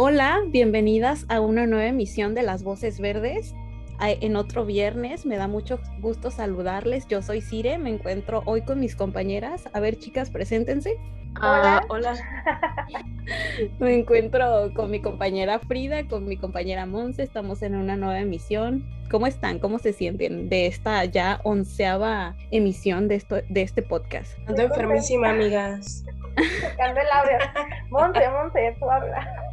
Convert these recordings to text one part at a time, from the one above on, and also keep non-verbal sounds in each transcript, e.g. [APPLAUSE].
Hola, bienvenidas a una nueva emisión de Las Voces Verdes. En otro viernes, me da mucho gusto saludarles. Yo soy Cire, me encuentro hoy con mis compañeras. A ver, chicas, preséntense. Ah, hola. [LAUGHS] me encuentro con mi compañera Frida, con mi compañera Monse. Estamos en una nueva emisión. ¿Cómo están? ¿Cómo se sienten de esta ya onceava emisión de, esto, de este podcast? Ando enfermísima, amigas. El audio. Monse, Monse, tú habla.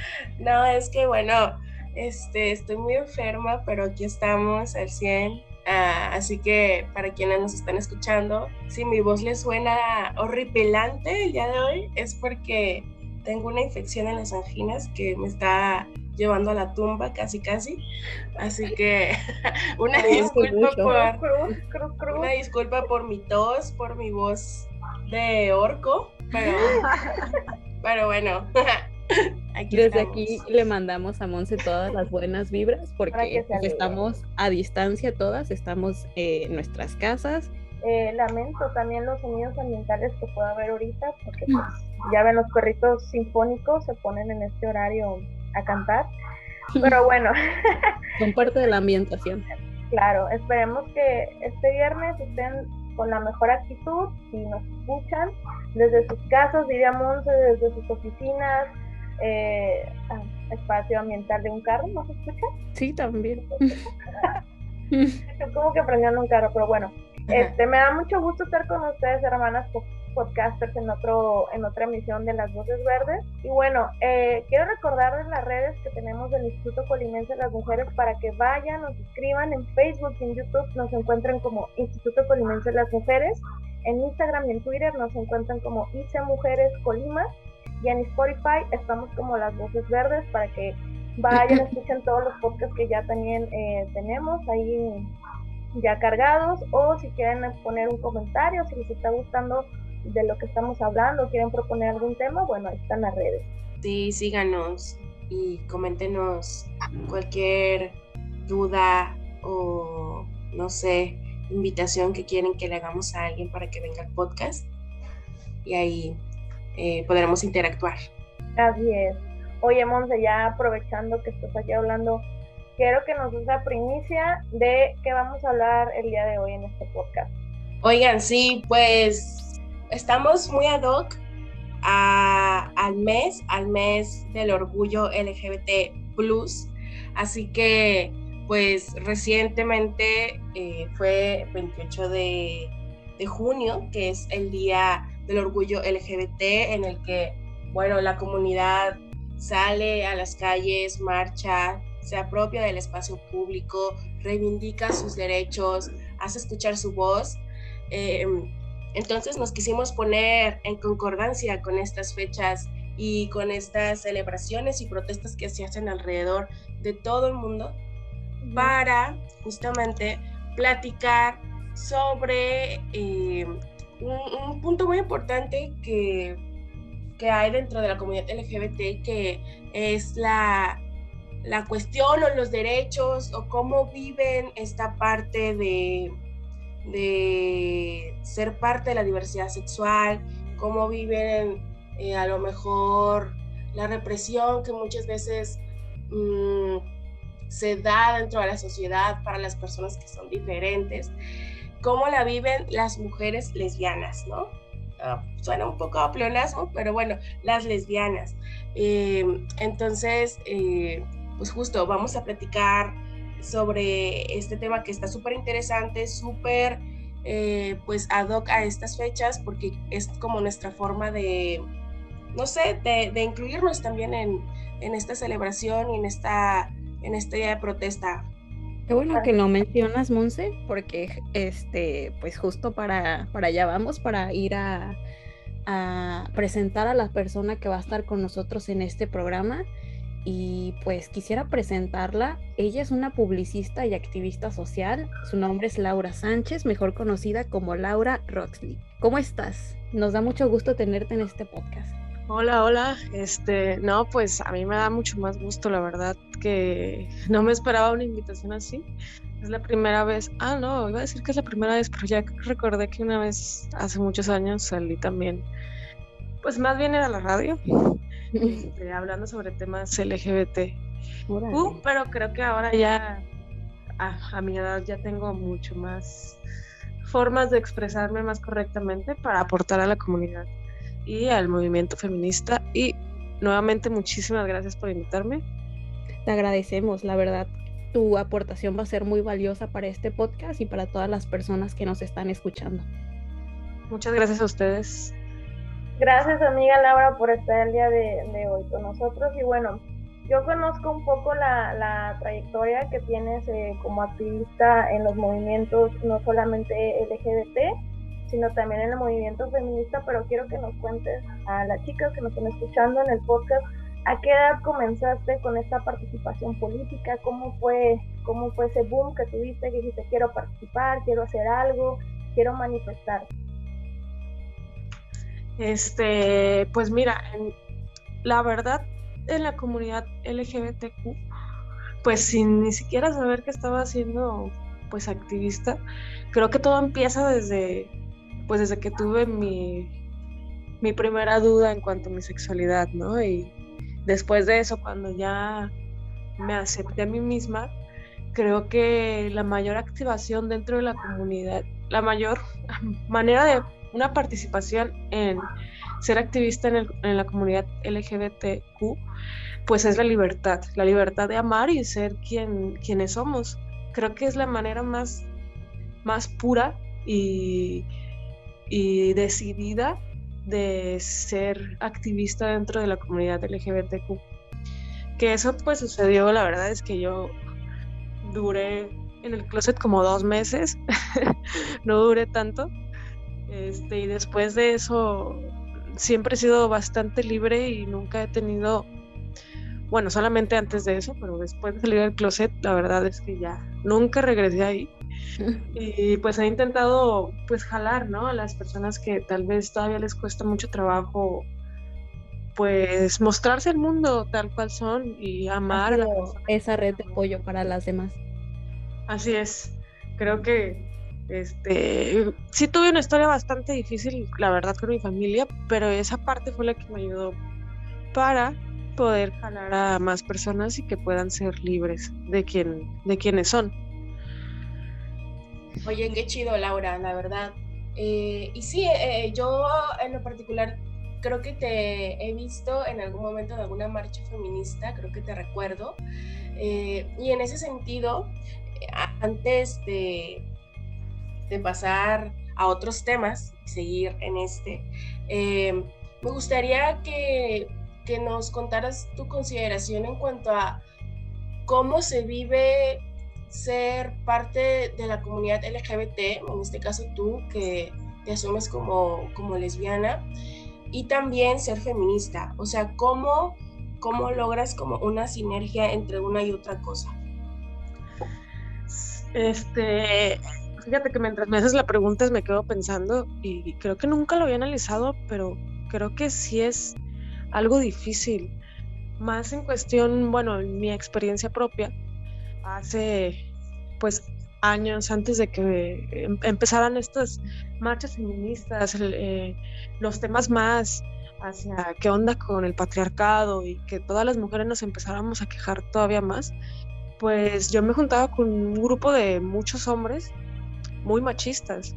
[LAUGHS] No, es que bueno, este, estoy muy enferma, pero aquí estamos al 100. Ah, así que para quienes nos están escuchando, si mi voz les suena horripilante el día de hoy, es porque tengo una infección en las anginas que me está llevando a la tumba casi casi. Así que [LAUGHS] una disculpa por una disculpa por mi tos, por mi voz de orco, pero, [LAUGHS] pero bueno, [LAUGHS] Desde aquí le mandamos a Monse todas las buenas vibras porque estamos a distancia todas, estamos en nuestras casas. Eh, lamento también los sonidos ambientales que pueda haber ahorita porque pues, ya ven los perritos sinfónicos se ponen en este horario a cantar. Pero bueno. [LAUGHS] Son parte de la ambientación. Claro, esperemos que este viernes estén con la mejor actitud y nos escuchan desde sus casas, diríamos, desde sus oficinas, eh, ah, espacio ambiental de un carro, ¿no se escucha? Sí, también. [LAUGHS] es como que prendieron un carro, pero bueno. Este, me da mucho gusto estar con ustedes, hermanas podcasters, en otro en otra emisión de Las Voces Verdes. Y bueno, eh, quiero recordarles las redes que tenemos del Instituto Colimense de las Mujeres para que vayan, nos escriban en Facebook y en YouTube, nos encuentren como Instituto Colimense de las Mujeres. En Instagram y en Twitter nos encuentran como ICE Mujeres Colima y en Spotify estamos como las voces verdes para que vayan, [CLEARS THROAT] escuchen todos los podcasts que ya también eh, tenemos ahí ya cargados o si quieren poner un comentario, si les está gustando de lo que estamos hablando, quieren proponer algún tema, bueno, ahí están las redes. Sí, síganos y coméntenos cualquier duda o no sé, invitación que quieren que le hagamos a alguien para que venga al podcast. Y ahí eh, podremos interactuar. Así es. Oye, Monse, ya aprovechando que estás aquí hablando, quiero que nos des la primicia de qué vamos a hablar el día de hoy en este podcast. Oigan, sí, pues estamos muy ad hoc al mes, al mes del orgullo LGBT Así que, pues recientemente eh, fue 28 de, de junio, que es el día del orgullo LGBT en el que, bueno, la comunidad sale a las calles, marcha, se apropia del espacio público, reivindica sus derechos, hace escuchar su voz. Em, entonces nos quisimos poner en concordancia con estas fechas y con estas celebraciones y protestas que se hacen alrededor de todo el mundo para justamente platicar sobre eh, un, punto muy importante que, que, hay dentro de la comunidad LGBT, que es la, la cuestión o los derechos o cómo viven esta parte de, de ser parte de la diversidad sexual, cómo viven eh, a lo mejor la represión que muchas veces mm, se da dentro de la sociedad para las personas que son diferentes cómo la viven las mujeres lesbianas, ¿no? Ah, suena un poco a pleonasmo, pero bueno, las lesbianas. Eh, entonces, eh, pues justo vamos a platicar sobre este tema que está súper interesante, súper eh, pues ad hoc a estas fechas, porque es como nuestra forma de, no sé, de, incluirnos también en, esta celebración y en esta, en esta protesta Qué bueno que lo mencionas, Monse, porque este, pues justo para, para allá vamos, para ir a, presentar a la persona que va a estar con nosotros en este programa. y pues quisiera presentarla. Ella es una publicista y activista social. Su nombre es Laura Sánchez, mejor conocida como Laura Roxley. ¿Cómo estás? Nos da mucho gusto tenerte en este podcast. Hola, hola. Este, no, pues a mí me da mucho más gusto, la verdad, que no me esperaba una invitación así. Es la primera vez. Ah, no, iba a decir que es la primera vez, pero ya recordé que una vez hace muchos años salí también. Pues más bien era la radio, este, [LAUGHS] hablando sobre temas LGBT. Uh, pero creo que ahora ya, a, mi edad, ya tengo mucho más formas de expresarme más correctamente para aportar a la comunidad y al movimiento feminista. Y nuevamente muchísimas gracias por invitarme. Te agradecemos, la verdad. Tu aportación va a ser muy valiosa para este podcast y para todas las personas que nos están escuchando. Muchas gracias a ustedes. Gracias amiga Laura por estar el día de, hoy con nosotros y bueno, yo conozco un poco la, trayectoria que tienes eh, como activista en los movimientos no solamente LGBT, sino también en el movimiento feminista, pero quiero que nos cuentes a las chicas que nos están escuchando en el podcast, ¿a qué edad comenzaste con esta participación política? ¿Cómo fue, cómo fue ese boom que tuviste que dijiste quiero participar, quiero hacer algo, quiero manifestar? Este, pues mira, la verdad, en la comunidad LGBTQ, pues sin ni siquiera saber que estaba haciendo pues activista, creo que todo empieza desde, pues desde que tuve mi, mi primera duda en cuanto a mi sexualidad, ¿no? Y después de eso, cuando ya me acepté a mí misma, creo que la mayor activación dentro de la comunidad, la mayor [LAUGHS] manera de una participación en ser activista en, la comunidad LGBTQ, pues es la libertad, la libertad de amar y ser quien, quienes somos. Creo que es la manera más, más pura y, y decidida de ser activista dentro de la comunidad LGBTQ. Que eso pues sucedió, la verdad es que yo duré en el closet como dos meses, [LAUGHS] no duré tanto, este, y después de eso siempre he sido bastante libre y nunca he tenido, bueno, solamente antes de eso, pero después de salir del closet, la verdad es que ya nunca regresé ahí. [LAUGHS] Y pues he intentado pues jalar, ¿no? A las personas que tal vez todavía les cuesta mucho trabajo pues mostrarse al mundo tal cual son y amar a esa red de apoyo para las demás. Así es. Creo que este, sí tuve una historia bastante difícil, la verdad, con mi familia, pero esa parte fue la que me ayudó para poder jalar a más personas y que puedan ser libres de quien, de quienes son. Oye, qué chido, Laura, la verdad. Eh, y sí, eh, yo en lo particular creo que te he visto en algún momento en alguna marcha feminista, creo que te recuerdo. Eh, y en ese sentido, antes de, de pasar a otros temas y seguir en este, me gustaría que, que nos contaras tu consideración en cuanto a cómo se vive ser parte de la comunidad LGBT, en este caso tú que te asumes como, como lesbiana, y también ser feminista, o sea, cómo, cómo logras como una sinergia entre una y otra cosa. Este, fíjate que mientras me haces la pregunta me quedo pensando y creo que nunca lo había analizado, pero creo que sí es algo difícil. Más en cuestión, bueno, en mi experiencia propia, hace pues años antes de que em, empezaran estas marchas feministas, eh, los temas más hacia qué onda con el patriarcado y que todas las mujeres nos empezáramos a quejar todavía más, pues yo me juntaba con un grupo de muchos hombres muy machistas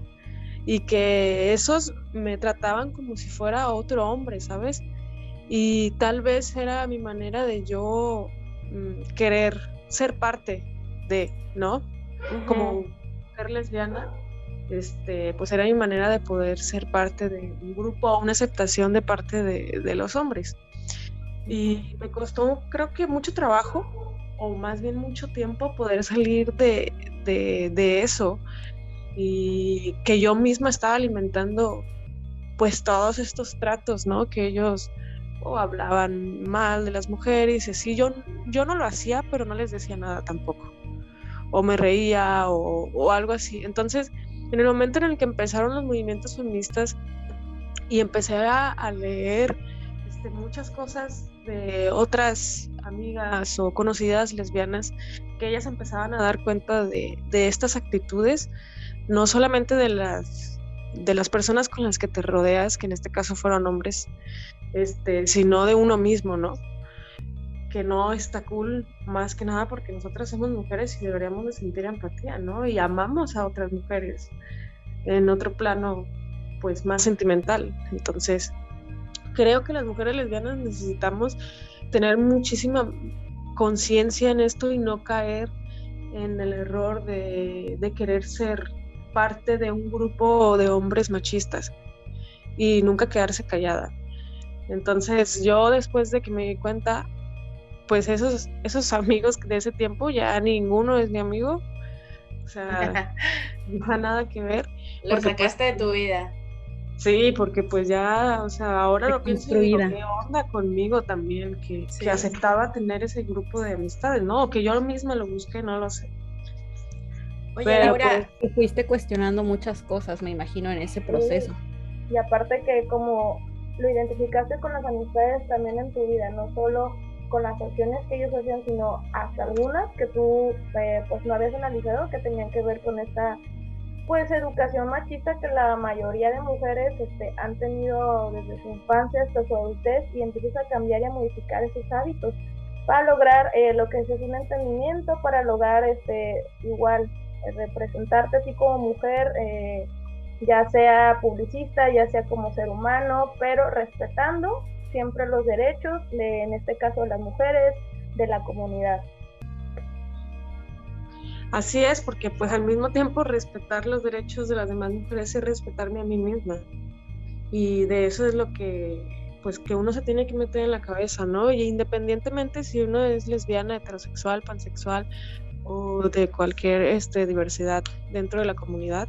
y que esos me trataban como si fuera otro hombre, ¿sabes? Y tal vez era mi manera de yo mm, querer ser parte de, ¿no? Como mujer lesbiana, este, pues era mi manera de poder ser parte de un grupo, una aceptación de parte de, los hombres. Y me costó, creo que mucho trabajo, o más bien mucho tiempo, poder salir de, de eso y que yo misma estaba alimentando pues todos estos tratos, ¿no? Que ellos o hablaban mal de las mujeres, y así. Yo, yo no lo hacía, pero no les decía nada tampoco. O me reía o, o algo así. Entonces, en el momento en el que empezaron los movimientos feministas y empecé a, leer este, muchas cosas de otras amigas o conocidas lesbianas, que ellas empezaban a dar cuenta de, de estas actitudes, no solamente de las de las personas con las que te rodeas, que en este caso fueron hombres, este, sino de uno mismo, ¿no? Que no está cool más que nada porque nosotras somos mujeres y deberíamos de sentir empatía, ¿no? Y amamos a otras mujeres en otro plano, pues más sentimental. Entonces, creo que las mujeres lesbianas necesitamos tener muchísima conciencia en esto y no caer en el error de, de querer ser parte de un grupo de hombres machistas y nunca quedarse callada. Entonces yo después de que me di cuenta, pues esos, esos [LAUGHS] amigos de ese tiempo ya ninguno es mi amigo. O sea, [LAUGHS] no ha nada que ver. Lo pues, sacaste de tu vida. Sí, porque pues ya, o sea, ahora lo pienso y digo, ¿qué onda conmigo también? Que, que aceptaba tener ese grupo de amistades, ¿no? Que yo misma lo busqué, no lo sé. Oye, Pero, Laura, pues, fuiste cuestionando muchas cosas, me imagino, en ese proceso. Y aparte que como lo identificaste con las amistades también en tu vida, no solo con las acciones que ellos hacían, sino hasta algunas que tú eh, pues no habías analizado que tenían que ver con esta pues educación machista que la mayoría de mujeres este, han tenido desde su infancia hasta su adultez y empiezas a cambiar y a modificar esos hábitos para lograr eh, lo que es un entendimiento, para lograr este igual representarte así como mujer, eh, ya sea publicista, ya sea como ser humano, pero respetando siempre los derechos, de, en este caso de las mujeres, de la comunidad. Así es, porque pues al mismo tiempo respetar los derechos de las demás mujeres es respetarme a mí misma. Y de eso es lo que pues que uno se tiene que meter en la cabeza, ¿no? Y independientemente si uno es lesbiana, heterosexual, pansexual, o de cualquier este, diversidad dentro de la comunidad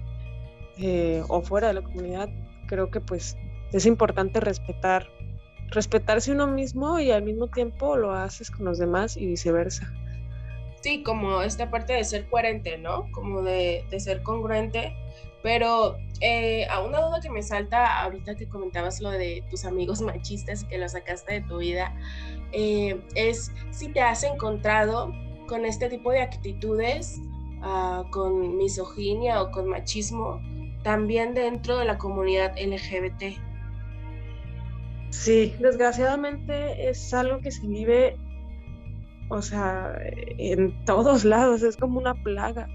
eh, o fuera de la comunidad, creo que pues es importante respetar, respetarse uno mismo y al mismo tiempo lo haces con los demás y viceversa. Sí, como esta parte de ser coherente, ¿no? Como de, ser congruente. Pero eh, a una duda que me salta ahorita que comentabas lo de tus amigos [LAUGHS] machistas que lo sacaste de tu vida, eh, es si te has encontrado con este tipo de actitudes, uh, con misoginia o con machismo, también dentro de la comunidad LGBT. Sí, desgraciadamente es algo que se vive, o sea, en todos lados, es como una plaga,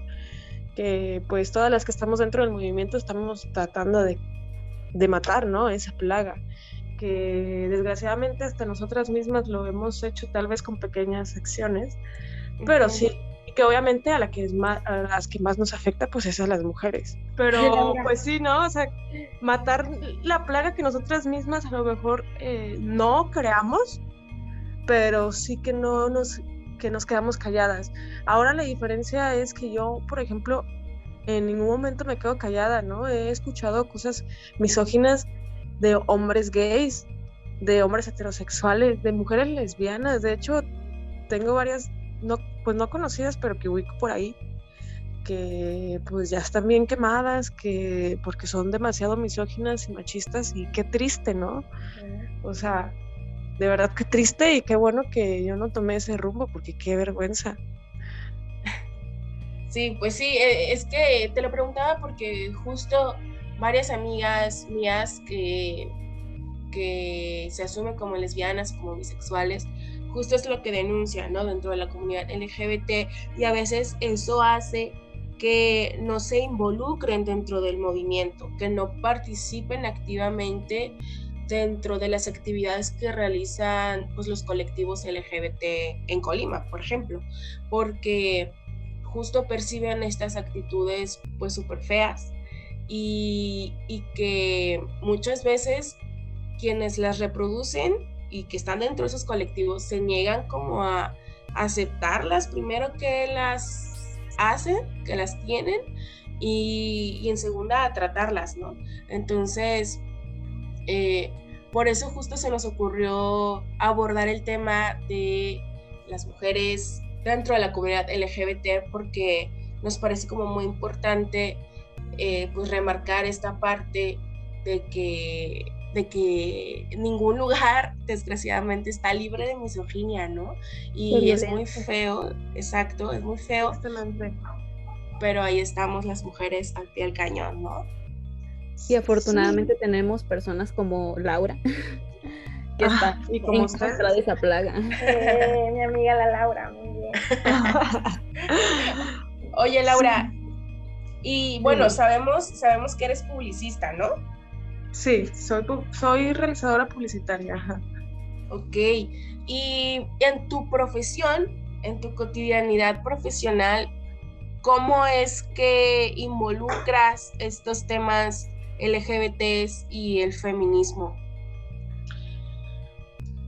que pues todas las que estamos dentro del movimiento estamos tratando de, de matar, ¿no? Esa plaga que desgraciadamente hasta nosotras mismas lo hemos hecho tal vez con pequeñas acciones, pero sí, que obviamente a, la que es más, a las que más nos afecta, pues es a las mujeres. Pero [LAUGHS] pues sí, ¿no? O sea, matar la plaga que nosotras mismas a lo mejor eh, no creamos, pero sí que no nos, que nos quedamos calladas. Ahora la diferencia es que yo, por ejemplo, en ningún momento me quedo callada, ¿no? He escuchado cosas misóginas de hombres gays, de hombres heterosexuales, de mujeres lesbianas. De hecho, tengo varias no, pues no conocidas, pero que ubico por ahí, que pues ya están bien quemadas, que porque son demasiado misóginas y machistas y qué triste, ¿no? O sea, de verdad qué triste y qué bueno que yo no tomé ese rumbo porque qué vergüenza. [LAUGHS] Sí, pues sí, e, es que te lo preguntaba porque justo varias amigas mías que, que se asumen como lesbianas, como bisexuales, justo es lo que denuncia, ¿no? Dentro de la comunidad LGBT y a veces eso hace que no se involucren dentro del movimiento, que no participen activamente dentro de las actividades que realizan pues, los colectivos LGBT en Colima, por ejemplo, porque justo perciben estas actitudes pues súper feas y, y que muchas veces quienes las reproducen y que están dentro de esos colectivos se niegan como a aceptarlas primero que las hacen, que las tienen y, en segunda a tratarlas, ¿no? Entonces, eh, por eso justo se nos ocurrió abordar el tema de las mujeres dentro de la comunidad LGBT porque nos parece como muy importante eh, pues remarcar esta parte de que de que ningún lugar desgraciadamente está libre de misoginia, ¿no? Y es muy feo, exacto, es muy feo. Pero ahí estamos las mujeres al pie del cañón, ¿no? Y afortunadamente tenemos personas como Laura, [LAUGHS] que está y como contra de esa plaga. Eh, [LAUGHS] mi amiga la Laura, muy bien. Oye, Laura, y bueno, sabemos, sabemos que eres publicista, ¿no? Sí, soy, soy realizadora publicitaria. Ok, y en tu profesión, en tu cotidianidad profesional, ¿cómo es que involucras estos temas LGBTs y el feminismo?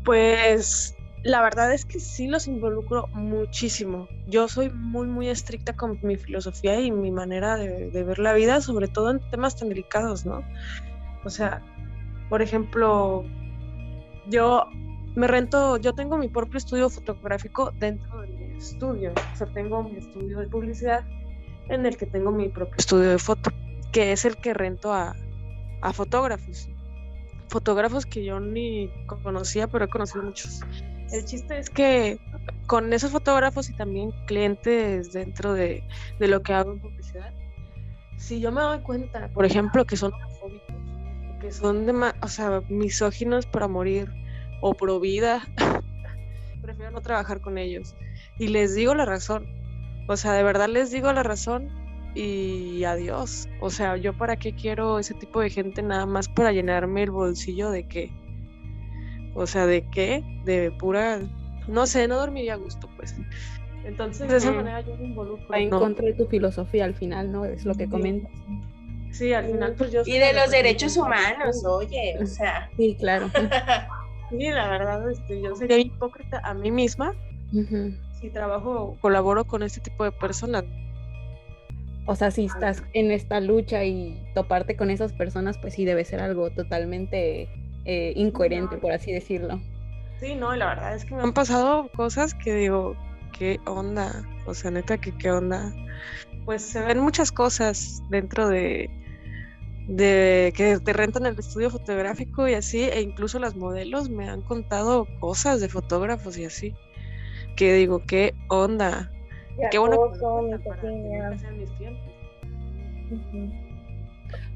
Pues la verdad es que sí los involucro muchísimo. Yo soy muy, muy estricta con mi filosofía y mi manera de, ver la vida, sobre todo en temas tan delicados, ¿no? O sea, por ejemplo, yo me rento, yo tengo mi propio estudio fotográfico dentro de mi estudio. O sea, tengo mi estudio de publicidad en el que tengo mi propio estudio de foto, que es el que rento a, a fotógrafos. Fotógrafos que yo ni conocía, pero he conocido muchos. El chiste es que con esos fotógrafos y también clientes dentro de, de lo que hago en publicidad, si yo me doy cuenta, por ejemplo, que son que son de, o sea, misóginos para morir o pro vida, [LAUGHS] prefiero no trabajar con ellos. Y les digo la razón. O sea, de verdad les digo la razón y adiós. O sea, yo para qué quiero ese tipo de gente nada más para llenarme el bolsillo de qué. O sea, de qué? De pura, no sé, no dormiría a gusto, pues. Entonces, de esa manera yo me involucro. Va en contra de tu filosofía al final, ¿no? Es lo que comentas. Sí, al final, pues yo. Y de los derechos humanos, oye, o sea. Sí, claro. [LAUGHS] sí, la verdad, este, yo sería hipócrita a mí misma si trabajo, colaboro con este tipo de personas. O sea, si estás en esta lucha y toparte con esas personas, pues sí debe ser algo totalmente eh, incoherente, por así decirlo. Sí, no, la verdad es que me han pasado cosas que digo, ¿qué onda? O sea, neta, que qué onda? Pues se ven muchas cosas dentro de, de que te rentan el estudio fotográfico y así, e incluso las modelos me han contado cosas de fotógrafos y así, que digo, ¿qué onda? Qué bueno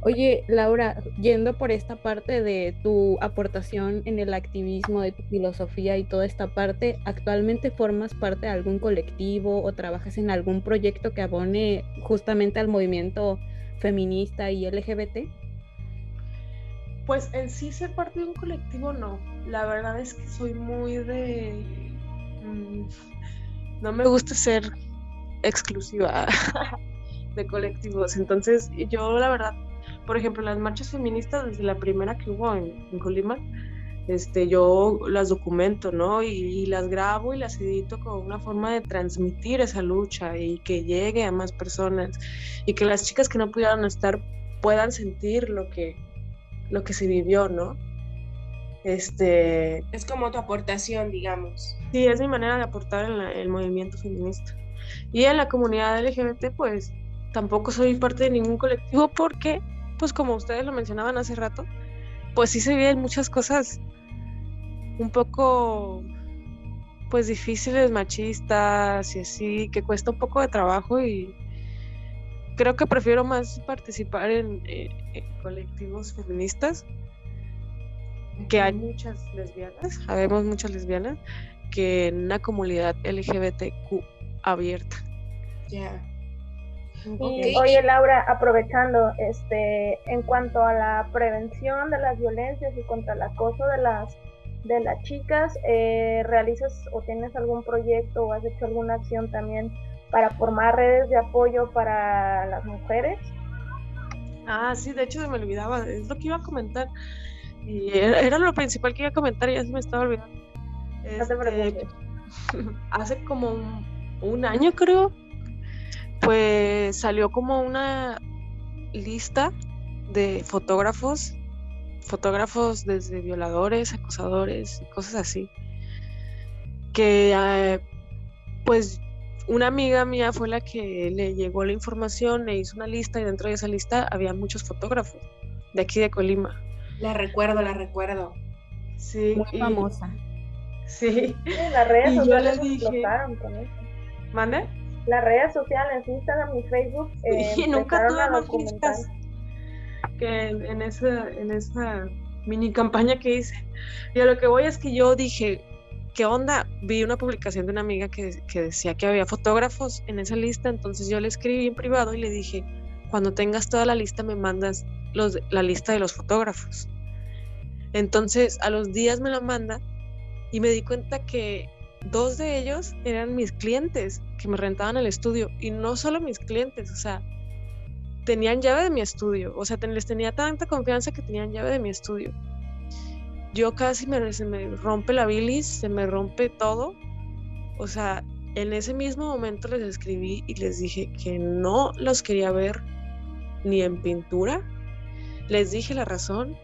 Oye, Laura, yendo por esta parte de tu aportación en el activismo, de tu filosofía y toda esta parte, ¿actualmente formas parte de algún colectivo o trabajas en algún proyecto que abone justamente al movimiento feminista y LGBT? Pues en sí ser parte de un colectivo no. La verdad es que soy muy de... Mm, no me gusta ser exclusiva [LAUGHS] de colectivos. Entonces, yo la verdad, por ejemplo, las marchas feministas, desde la primera que hubo en, Colima, este, yo las documento, ¿no? Y, las grabo y las edito como una forma de transmitir esa lucha y que llegue a más personas y que las chicas que no pudieran estar puedan sentir lo que, lo que se vivió, ¿no? Este... Es como tu aportación, digamos. Sí, es mi manera de aportar en el movimiento feminista. Y en la comunidad LGBT, pues tampoco soy parte de ningún colectivo porque, pues como ustedes lo mencionaban hace rato, pues sí se viven muchas cosas un poco, pues difíciles, machistas y así, que cuesta un poco de trabajo y creo que prefiero más participar en, colectivos feministas, que hay muchas lesbianas, sabemos muchas lesbianas, que en una comunidad LGBTQ abierta. Ya. Oye Laura, aprovechando, este, en cuanto a la prevención de las violencias y contra el acoso de las de las chicas, eh, ¿realizas o tienes algún proyecto o has hecho alguna acción también para formar redes de apoyo para las mujeres? Ah, sí, de hecho se me olvidaba, es lo que iba a comentar. Y era, lo principal que iba a comentar y ya se me estaba olvidando. Este, [LAUGHS] hace como un, un año creo, pues salió como una lista de fotógrafos fotógrafos desde violadores, acosadores cosas así. Que eh, pues una amiga mía fue la que le llegó la información, le hizo una lista y dentro de esa lista había muchos fotógrafos de aquí de Colima. La recuerdo, la recuerdo. Sí. Muy famosa. Sí. [LAUGHS] las redes Y yo sociales dije- explotaron con eso. ¿Mande? Las redes sociales, Instagram y Facebook, eh, y nunca tuve más vistas que en, en esa, en esa mini campaña que hice. Y a lo que voy es que yo dije, ¿qué onda? Vi una publicación de una amiga que, que decía que había fotógrafos en esa lista, entonces yo le escribí en privado y le dije, cuando tengas toda la lista me mandas los, la lista de los fotógrafos. Entonces a los días me la manda y me di cuenta que dos de ellos eran mis clientes que me rentaban el estudio y no solo mis clientes, o sea, tenían llave de mi estudio, o sea, les tenía tanta confianza que tenían llave de mi estudio. Yo casi me, se me rompe la bilis, se me rompe todo, o sea, en ese mismo momento les escribí y les dije que no los quería ver ni en pintura, les dije la razón.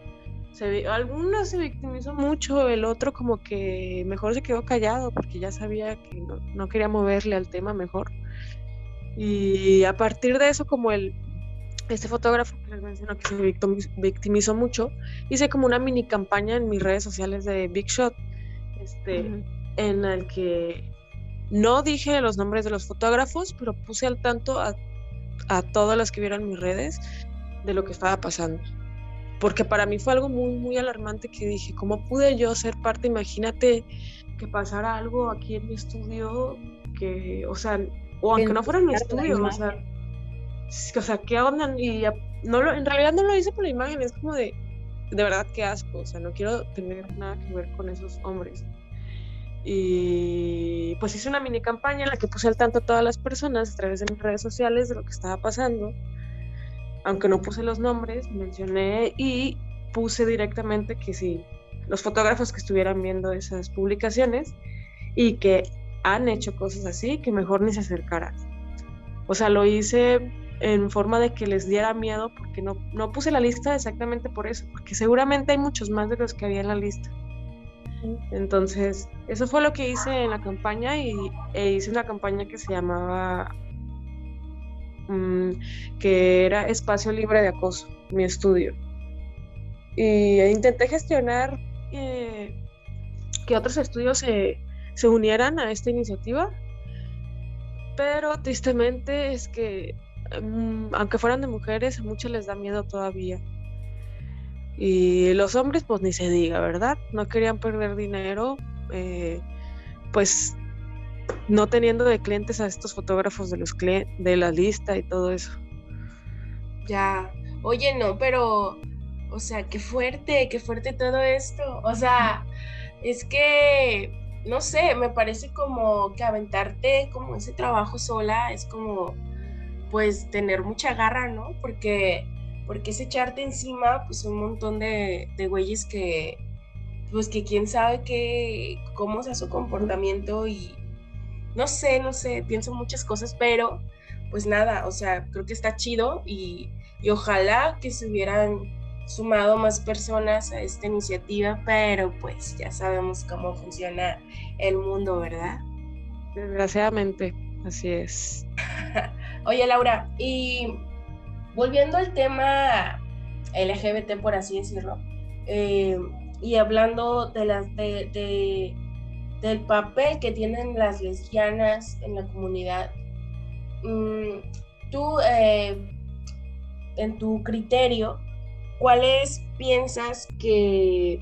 Se, vi- alguno se victimizó mucho, el otro como que mejor se quedó callado porque ya sabía que no, no quería moverle al tema mejor. Y a partir de eso, como el, este fotógrafo que les menciono que se victimi- victimizó mucho, hice como una mini campaña en mis redes sociales de Big Shot, este, en el que no dije los nombres de los fotógrafos, pero puse al tanto a, a todas las que vieron mis redes de lo que estaba pasando. Porque para mí fue algo muy, muy alarmante que dije, ¿cómo pude yo ser parte? Imagínate que pasara algo aquí en mi estudio, que, o sea, o aunque no fuera en mi estudio, o sea, o sea, ¿qué onda? Y ya- no lo, en realidad no lo hice por la imagen, es como de, de verdad, qué asco, o sea, no quiero tener nada que ver con esos hombres. Y pues hice una mini campaña en la que puse al tanto a todas las personas a través de mis redes sociales de lo que estaba pasando. Aunque no puse los nombres, mencioné y puse directamente que sí, los fotógrafos que estuvieran viendo esas publicaciones y que han hecho cosas así, que mejor ni se acercaran. O sea, lo hice en forma de que les diera miedo porque no, no puse la lista exactamente por eso, porque seguramente hay muchos más de los que había en la lista. Entonces, eso fue lo que hice en la campaña y e hice una campaña que se llamaba, mm, que era Espacio Libre de Acoso, mi estudio. Y intenté gestionar eh, que otros estudios se, se unieran a esta iniciativa, pero tristemente es que, aunque fueran de mujeres, a muchas les da miedo todavía. Y los hombres, pues ni se diga, ¿verdad? No querían perder dinero, eh, pues no teniendo de clientes a estos fotógrafos de, de la lista y todo eso. Ya. Oye, no, pero, o sea, qué fuerte, qué fuerte todo esto. O sea, es que, no sé, me parece como que aventarte como ese trabajo sola es como, pues, tener mucha garra, ¿no? Porque, porque es echarte encima, pues, un montón de, de güeyes que, pues, que quién sabe qué, cómo sea su comportamiento y, no sé, no sé, pienso muchas cosas, pero, pues nada, o sea, creo que está chido y y ojalá que se hubieran sumado más personas a esta iniciativa, pero pues ya sabemos cómo funciona el mundo, ¿verdad? Desgraciadamente, así es. [LAUGHS] Oye, Laura, y volviendo al tema LGBT, por así decirlo, eh, y hablando de las de, de- del papel que tienen las lesbianas en la comunidad, mm, tú, eh, en tu criterio, ¿cuáles piensas que,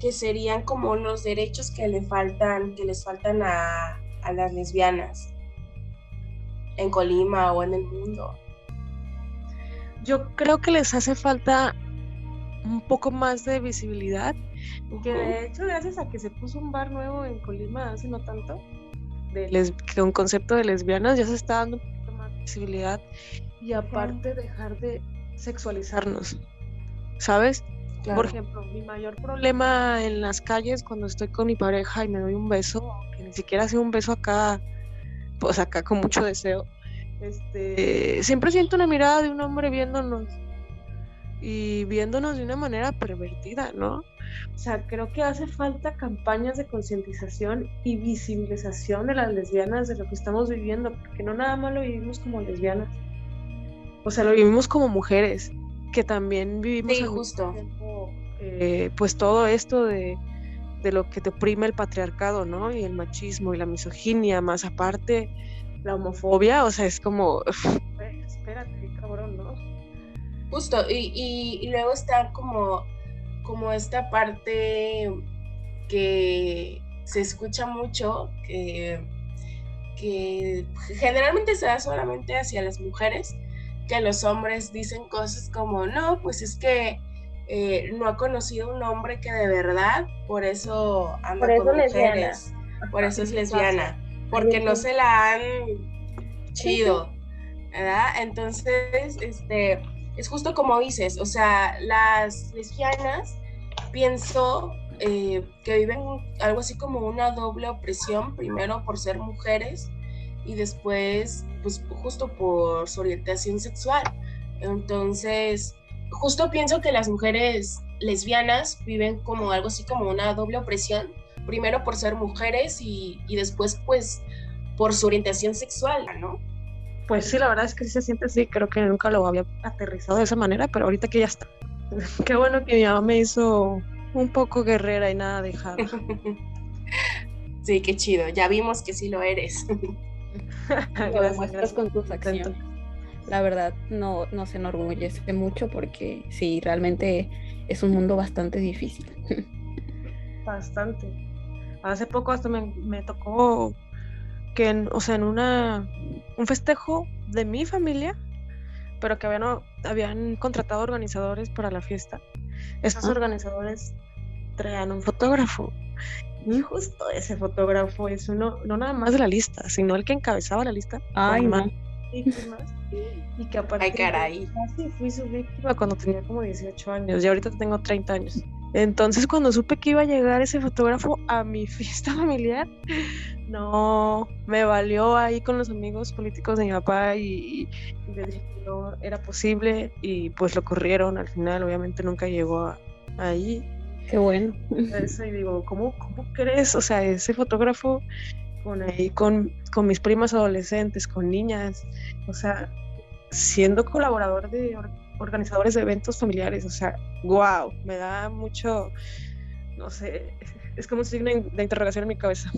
que serían como los derechos que le faltan, que les faltan a, a las lesbianas en Colima o en el mundo? Yo creo que les hace falta un poco más de visibilidad, que de hecho gracias a que se puso un bar nuevo en Colima hace no tanto, de les- con concepto de lesbianas, ya se está dando un poquito más de visibilidad y aparte dejar de sexualizarnos, ¿sabes? Claro. Por ejemplo, mi mayor problema en las calles cuando estoy con mi pareja y me doy un beso, que ni siquiera sea un beso acá, pues acá con mucho deseo, este, siempre siento una mirada de un hombre viéndonos. y viéndonos de una manera pervertida, ¿no? O sea, creo que hace falta campañas de concientización y visibilización de las lesbianas de lo que estamos viviendo, porque no nada más lo vivimos como lesbianas, o sea, lo vivimos como mujeres, que también vivimos sí, justo. Eh, pues todo esto de, de lo que te oprime el patriarcado, ¿no? Y el machismo y la misoginia, más aparte la homofobia, o sea, es como, espérate, cabrón, ¿no? Justo, y, y, luego está como, como esta parte que se escucha mucho, que, que generalmente se da solamente hacia las mujeres, que los hombres dicen cosas como, no, pues es que eh, no ha conocido un hombre que de verdad, por eso anda con mujeres, por eso es lesbiana, porque no se la han chido, ¿verdad? Entonces, este, es justo como dices, o sea, las lesbianas pienso eh, que viven algo así como una doble opresión, primero por ser mujeres y después, pues justo por su orientación sexual. Entonces, justo pienso que las mujeres lesbianas viven como algo así como una doble opresión, primero por ser mujeres y, y después pues por su orientación sexual, ¿no? Pues sí, la verdad es que sí se siente así, creo que nunca lo había aterrizado de esa manera, pero ahorita que ya está. [LAUGHS] Qué bueno que mi mamá me hizo un poco guerrera y nada dejada. [LAUGHS] Sí, qué chido, ya vimos que sí lo eres. [LAUGHS] lo demuestras con tus acciones. La verdad, no, no se enorgullece mucho porque sí, realmente es un mundo bastante difícil. [LAUGHS] Bastante. Hace poco hasta me, me tocó que, en, o sea, en una, un festejo de mi familia, pero que habían, habían contratado organizadores para la fiesta. Esos organizadores traían un fotógrafo. Y justo ese fotógrafo es uno, no nada más de la lista, sino el que encabezaba la lista. Ay, más. Y, que aparte. Ay, caray. Casi fui su víctima cuando tenía como 18 años y ahorita tengo 30 años. Entonces, cuando supe que iba a llegar ese fotógrafo a mi [LAUGHS] fiesta familiar, no, me valió ahí con los amigos políticos de mi papá y, le dije que no era posible y pues lo corrieron al final, obviamente nunca llegó ahí. Qué bueno. Eso, y digo, ¿cómo, ¿cómo crees? O sea, ese fotógrafo con ahí, con, con mis primas adolescentes, con niñas, o sea, siendo colaborador de organizadores de eventos familiares, o sea, wow, me da mucho, no sé, es como un signo de interrogación en mi cabeza.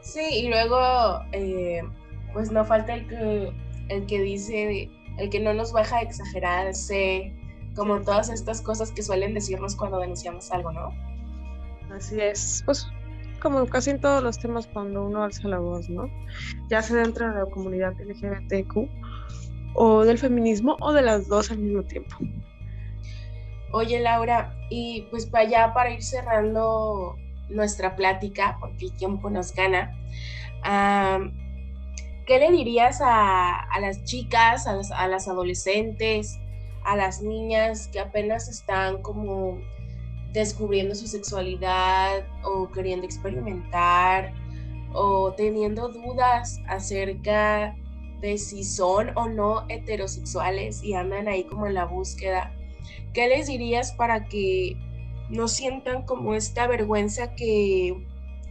Sí, y luego, eh, pues no falta el que, el que dice, el que no nos baja a exagerarse, como todas estas cosas que suelen decirnos cuando denunciamos algo, ¿no? Así es, pues como casi en todos los temas cuando uno alza la voz, ¿no? Ya sea dentro de la comunidad LGBTQ o del feminismo o de las dos al mismo tiempo. Oye Laura, y pues para allá para ir cerrando nuestra plática, porque el tiempo nos gana, ¿qué le dirías a, las chicas, a las, a las, adolescentes, a las niñas que apenas están como descubriendo su sexualidad o queriendo experimentar o teniendo dudas acerca de si son o no heterosexuales y andan ahí como en la búsqueda? ¿Qué les dirías para que no sientan como esta vergüenza que,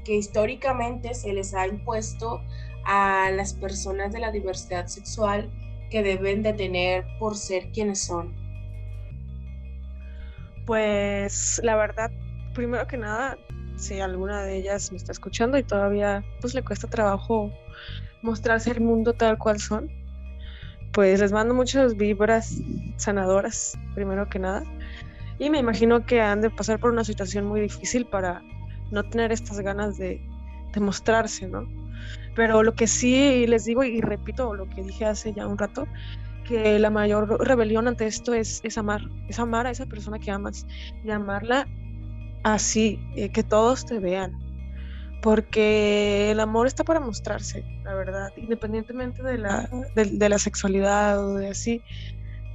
históricamente se les ha impuesto a las personas de la diversidad sexual que deben de tener por ser quienes son? Pues la verdad, primero que nada, si alguna de ellas me está escuchando y todavía pues le cuesta trabajo mostrarse el mundo tal cual son, pues les mando muchas vibras sanadoras, primero que nada. Y me imagino que han de pasar por una situación muy difícil para no tener estas ganas de, mostrarse, ¿no? Pero lo que sí les digo y repito lo que dije hace ya un rato, que la mayor rebelión ante esto es, es amar, es amar a esa persona que amas y amarla así, eh, que todos te vean, porque el amor está para mostrarse, la verdad, independientemente de la, de la sexualidad o de así,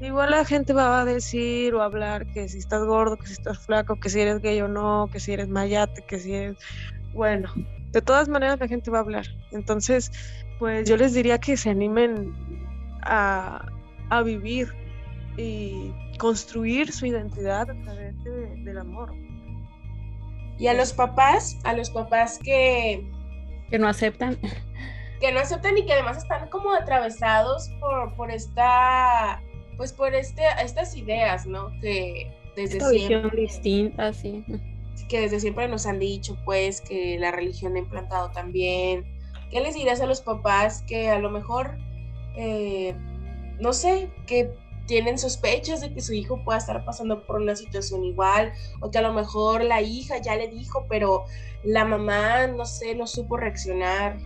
Igual la gente va a decir o hablar que si estás gordo, que si estás flaco, que si eres gay o no, que si eres mayate, que si eres... Bueno, de todas maneras la gente va a hablar. Entonces, pues yo les diría que se animen a, a vivir y construir su identidad a través del amor. Y a los papás, a los papás que... Que no aceptan. Que no aceptan y que además están como atravesados por, por esta, pues por este, estas ideas, ¿no? Que desde esta siempre... distinta, sí. Que desde siempre nos han dicho, pues, que la religión ha implantado también. ¿Qué les dirás a los papás que a lo mejor, eh, no sé, que tienen sospechas de que su hijo pueda estar pasando por una situación igual o que a lo mejor la hija ya le dijo, pero la mamá, no sé, no supo reaccionar.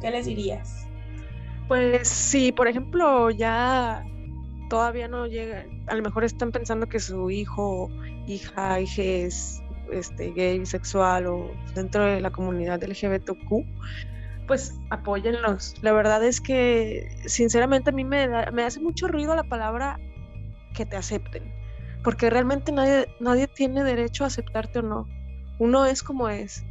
¿Qué les dirías? Pues sí, por ejemplo, ya todavía no llega, a lo mejor están pensando que su hijo, hija, hija es este, gay, bisexual o dentro de la comunidad LGBTQ, pues apóyenlos. La verdad es que sinceramente a mí me, me hace mucho ruido la palabra que te acepten, porque realmente nadie, nadie tiene derecho a aceptarte o no. Uno es como es.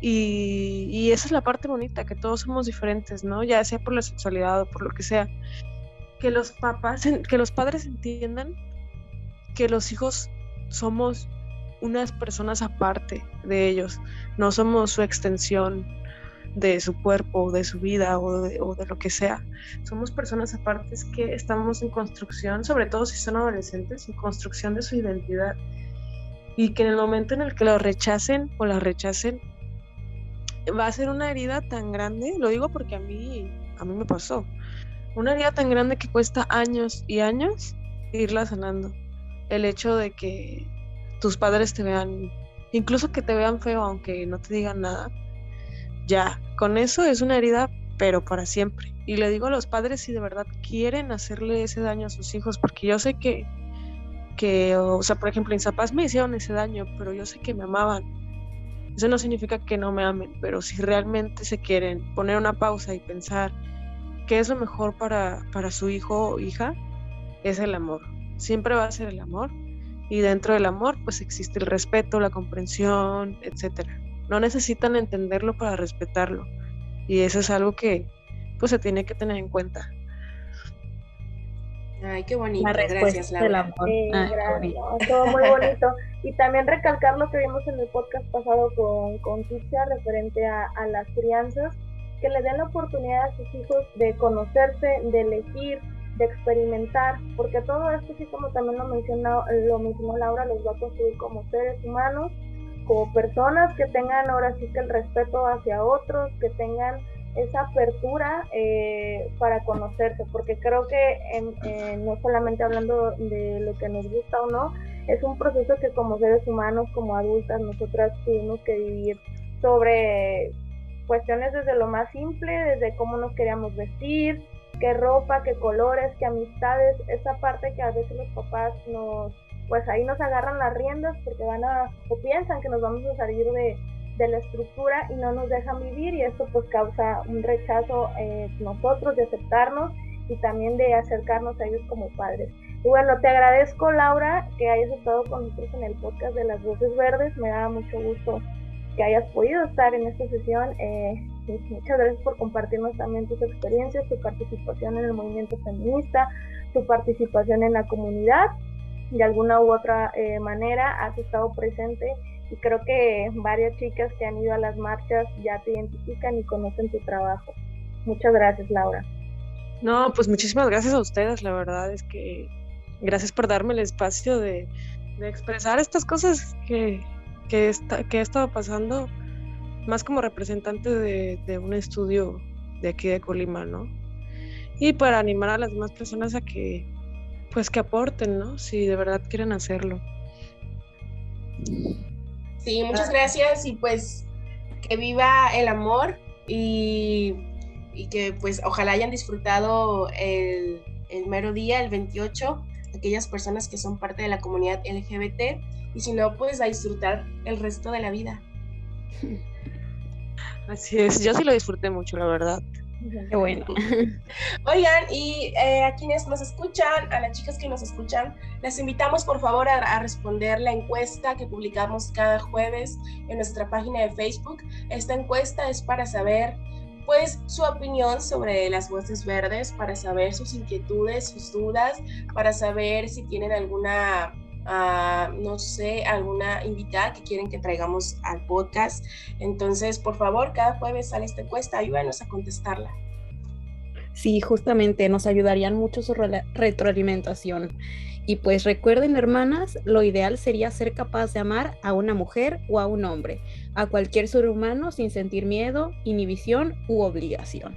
Y, y, esa es la parte bonita, que todos somos diferentes, ¿no? Ya sea por la sexualidad o por lo que sea. Que los papás, que los padres entiendan que los hijos somos unas personas aparte de ellos, no somos su extensión, de su cuerpo, de su vida o de, lo que sea. Somos personas apartes que estamos en construcción, sobre todo si son adolescentes, en construcción de su identidad. Y que en el momento en el que lo rechacen o la rechacen, va a ser una herida tan grande, lo digo porque a mí, a mí me pasó, una herida tan grande que cuesta años y años irla sanando. El hecho de que tus padres te vean, incluso que te vean feo, aunque no te digan nada, ya, con eso es una herida, pero para siempre. Y le digo a los padres si de verdad quieren hacerle ese daño a sus hijos, porque yo sé que, que o sea, por ejemplo, en Zapaz me hicieron ese daño, pero yo sé que me amaban. Eso no significa que no me amen, pero si realmente se quieren poner una pausa y pensar qué es lo mejor para, para su hijo o hija, es el amor. Siempre va a ser el amor. Y dentro del amor, pues existe el respeto, la comprensión, etcétera. No necesitan entenderlo para respetarlo. Y eso es algo que pues se tiene que tener en cuenta. Ay, qué bonito. gracias, Laura. Ah, gracias. Todo muy [LAUGHS] bonito. Y también recalcar lo que vimos en el podcast pasado con, con referente a, a las crianzas, que le den la oportunidad a sus hijos de conocerse, de elegir, de experimentar, porque todo esto, así como también lo mencionó, lo mencionó Laura, los va a construir como seres humanos como personas que tengan ahora sí que el respeto hacia otros, que tengan esa apertura eh, para conocerse, porque creo que no solamente hablando de lo que nos gusta o no, es un proceso que como seres humanos, como adultas, nosotras tuvimos que vivir sobre cuestiones desde lo más simple, desde cómo nos queríamos vestir, qué ropa, qué colores, qué amistades, esa parte que a veces los papás nos pues ahí nos agarran las riendas porque van a, o piensan que nos vamos a salir de, la estructura y no nos dejan vivir y esto pues causa un rechazo eh, nosotros de aceptarnos y también de acercarnos a ellos como padres. Y bueno, te agradezco Laura que hayas estado con nosotros en el podcast de las voces verdes, me da mucho gusto que hayas podido estar en esta sesión. Eh, muchas gracias por compartirnos también tus experiencias, tu participación en el movimiento feminista, tu participación en la comunidad de alguna u otra eh, manera has estado presente y creo que varias chicas que han ido a las marchas ya te identifican y conocen tu trabajo. Muchas gracias, Laura. No, pues muchísimas gracias a ustedes, la verdad es que gracias por darme el espacio de, expresar estas cosas que, que, que he estado pasando, más como representante de, de un estudio de aquí de Colima, ¿no? Y para animar a las demás personas a que pues que aporten, ¿no? Si de verdad quieren hacerlo. Sí, muchas gracias y pues que viva el amor y, que pues ojalá hayan disfrutado el, el, mero día, el 28, aquellas personas que son parte de la comunidad LGBT y si no, pues a disfrutar el resto de la vida. Así es, yo sí lo disfruté mucho, la verdad. Qué bueno. [LAUGHS] Oigan, y eh, a quienes nos escuchan, a las chicas que nos escuchan, les invitamos por favor a, responder la encuesta que publicamos cada jueves en nuestra página de Facebook. Esta encuesta es para saber pues su opinión sobre las voces verdes para saber sus inquietudes, sus dudas, para saber si tienen alguna no sé, alguna invitada que quieren que traigamos al podcast. Entonces, por favor, cada jueves sale esta encuesta, ayúdanos a contestarla. Sí, justamente nos ayudarían mucho su retroalimentación. Y pues recuerden, hermanas, lo ideal sería ser capaz de amar a una mujer o a un hombre, a cualquier ser humano sin sentir miedo, inhibición u obligación.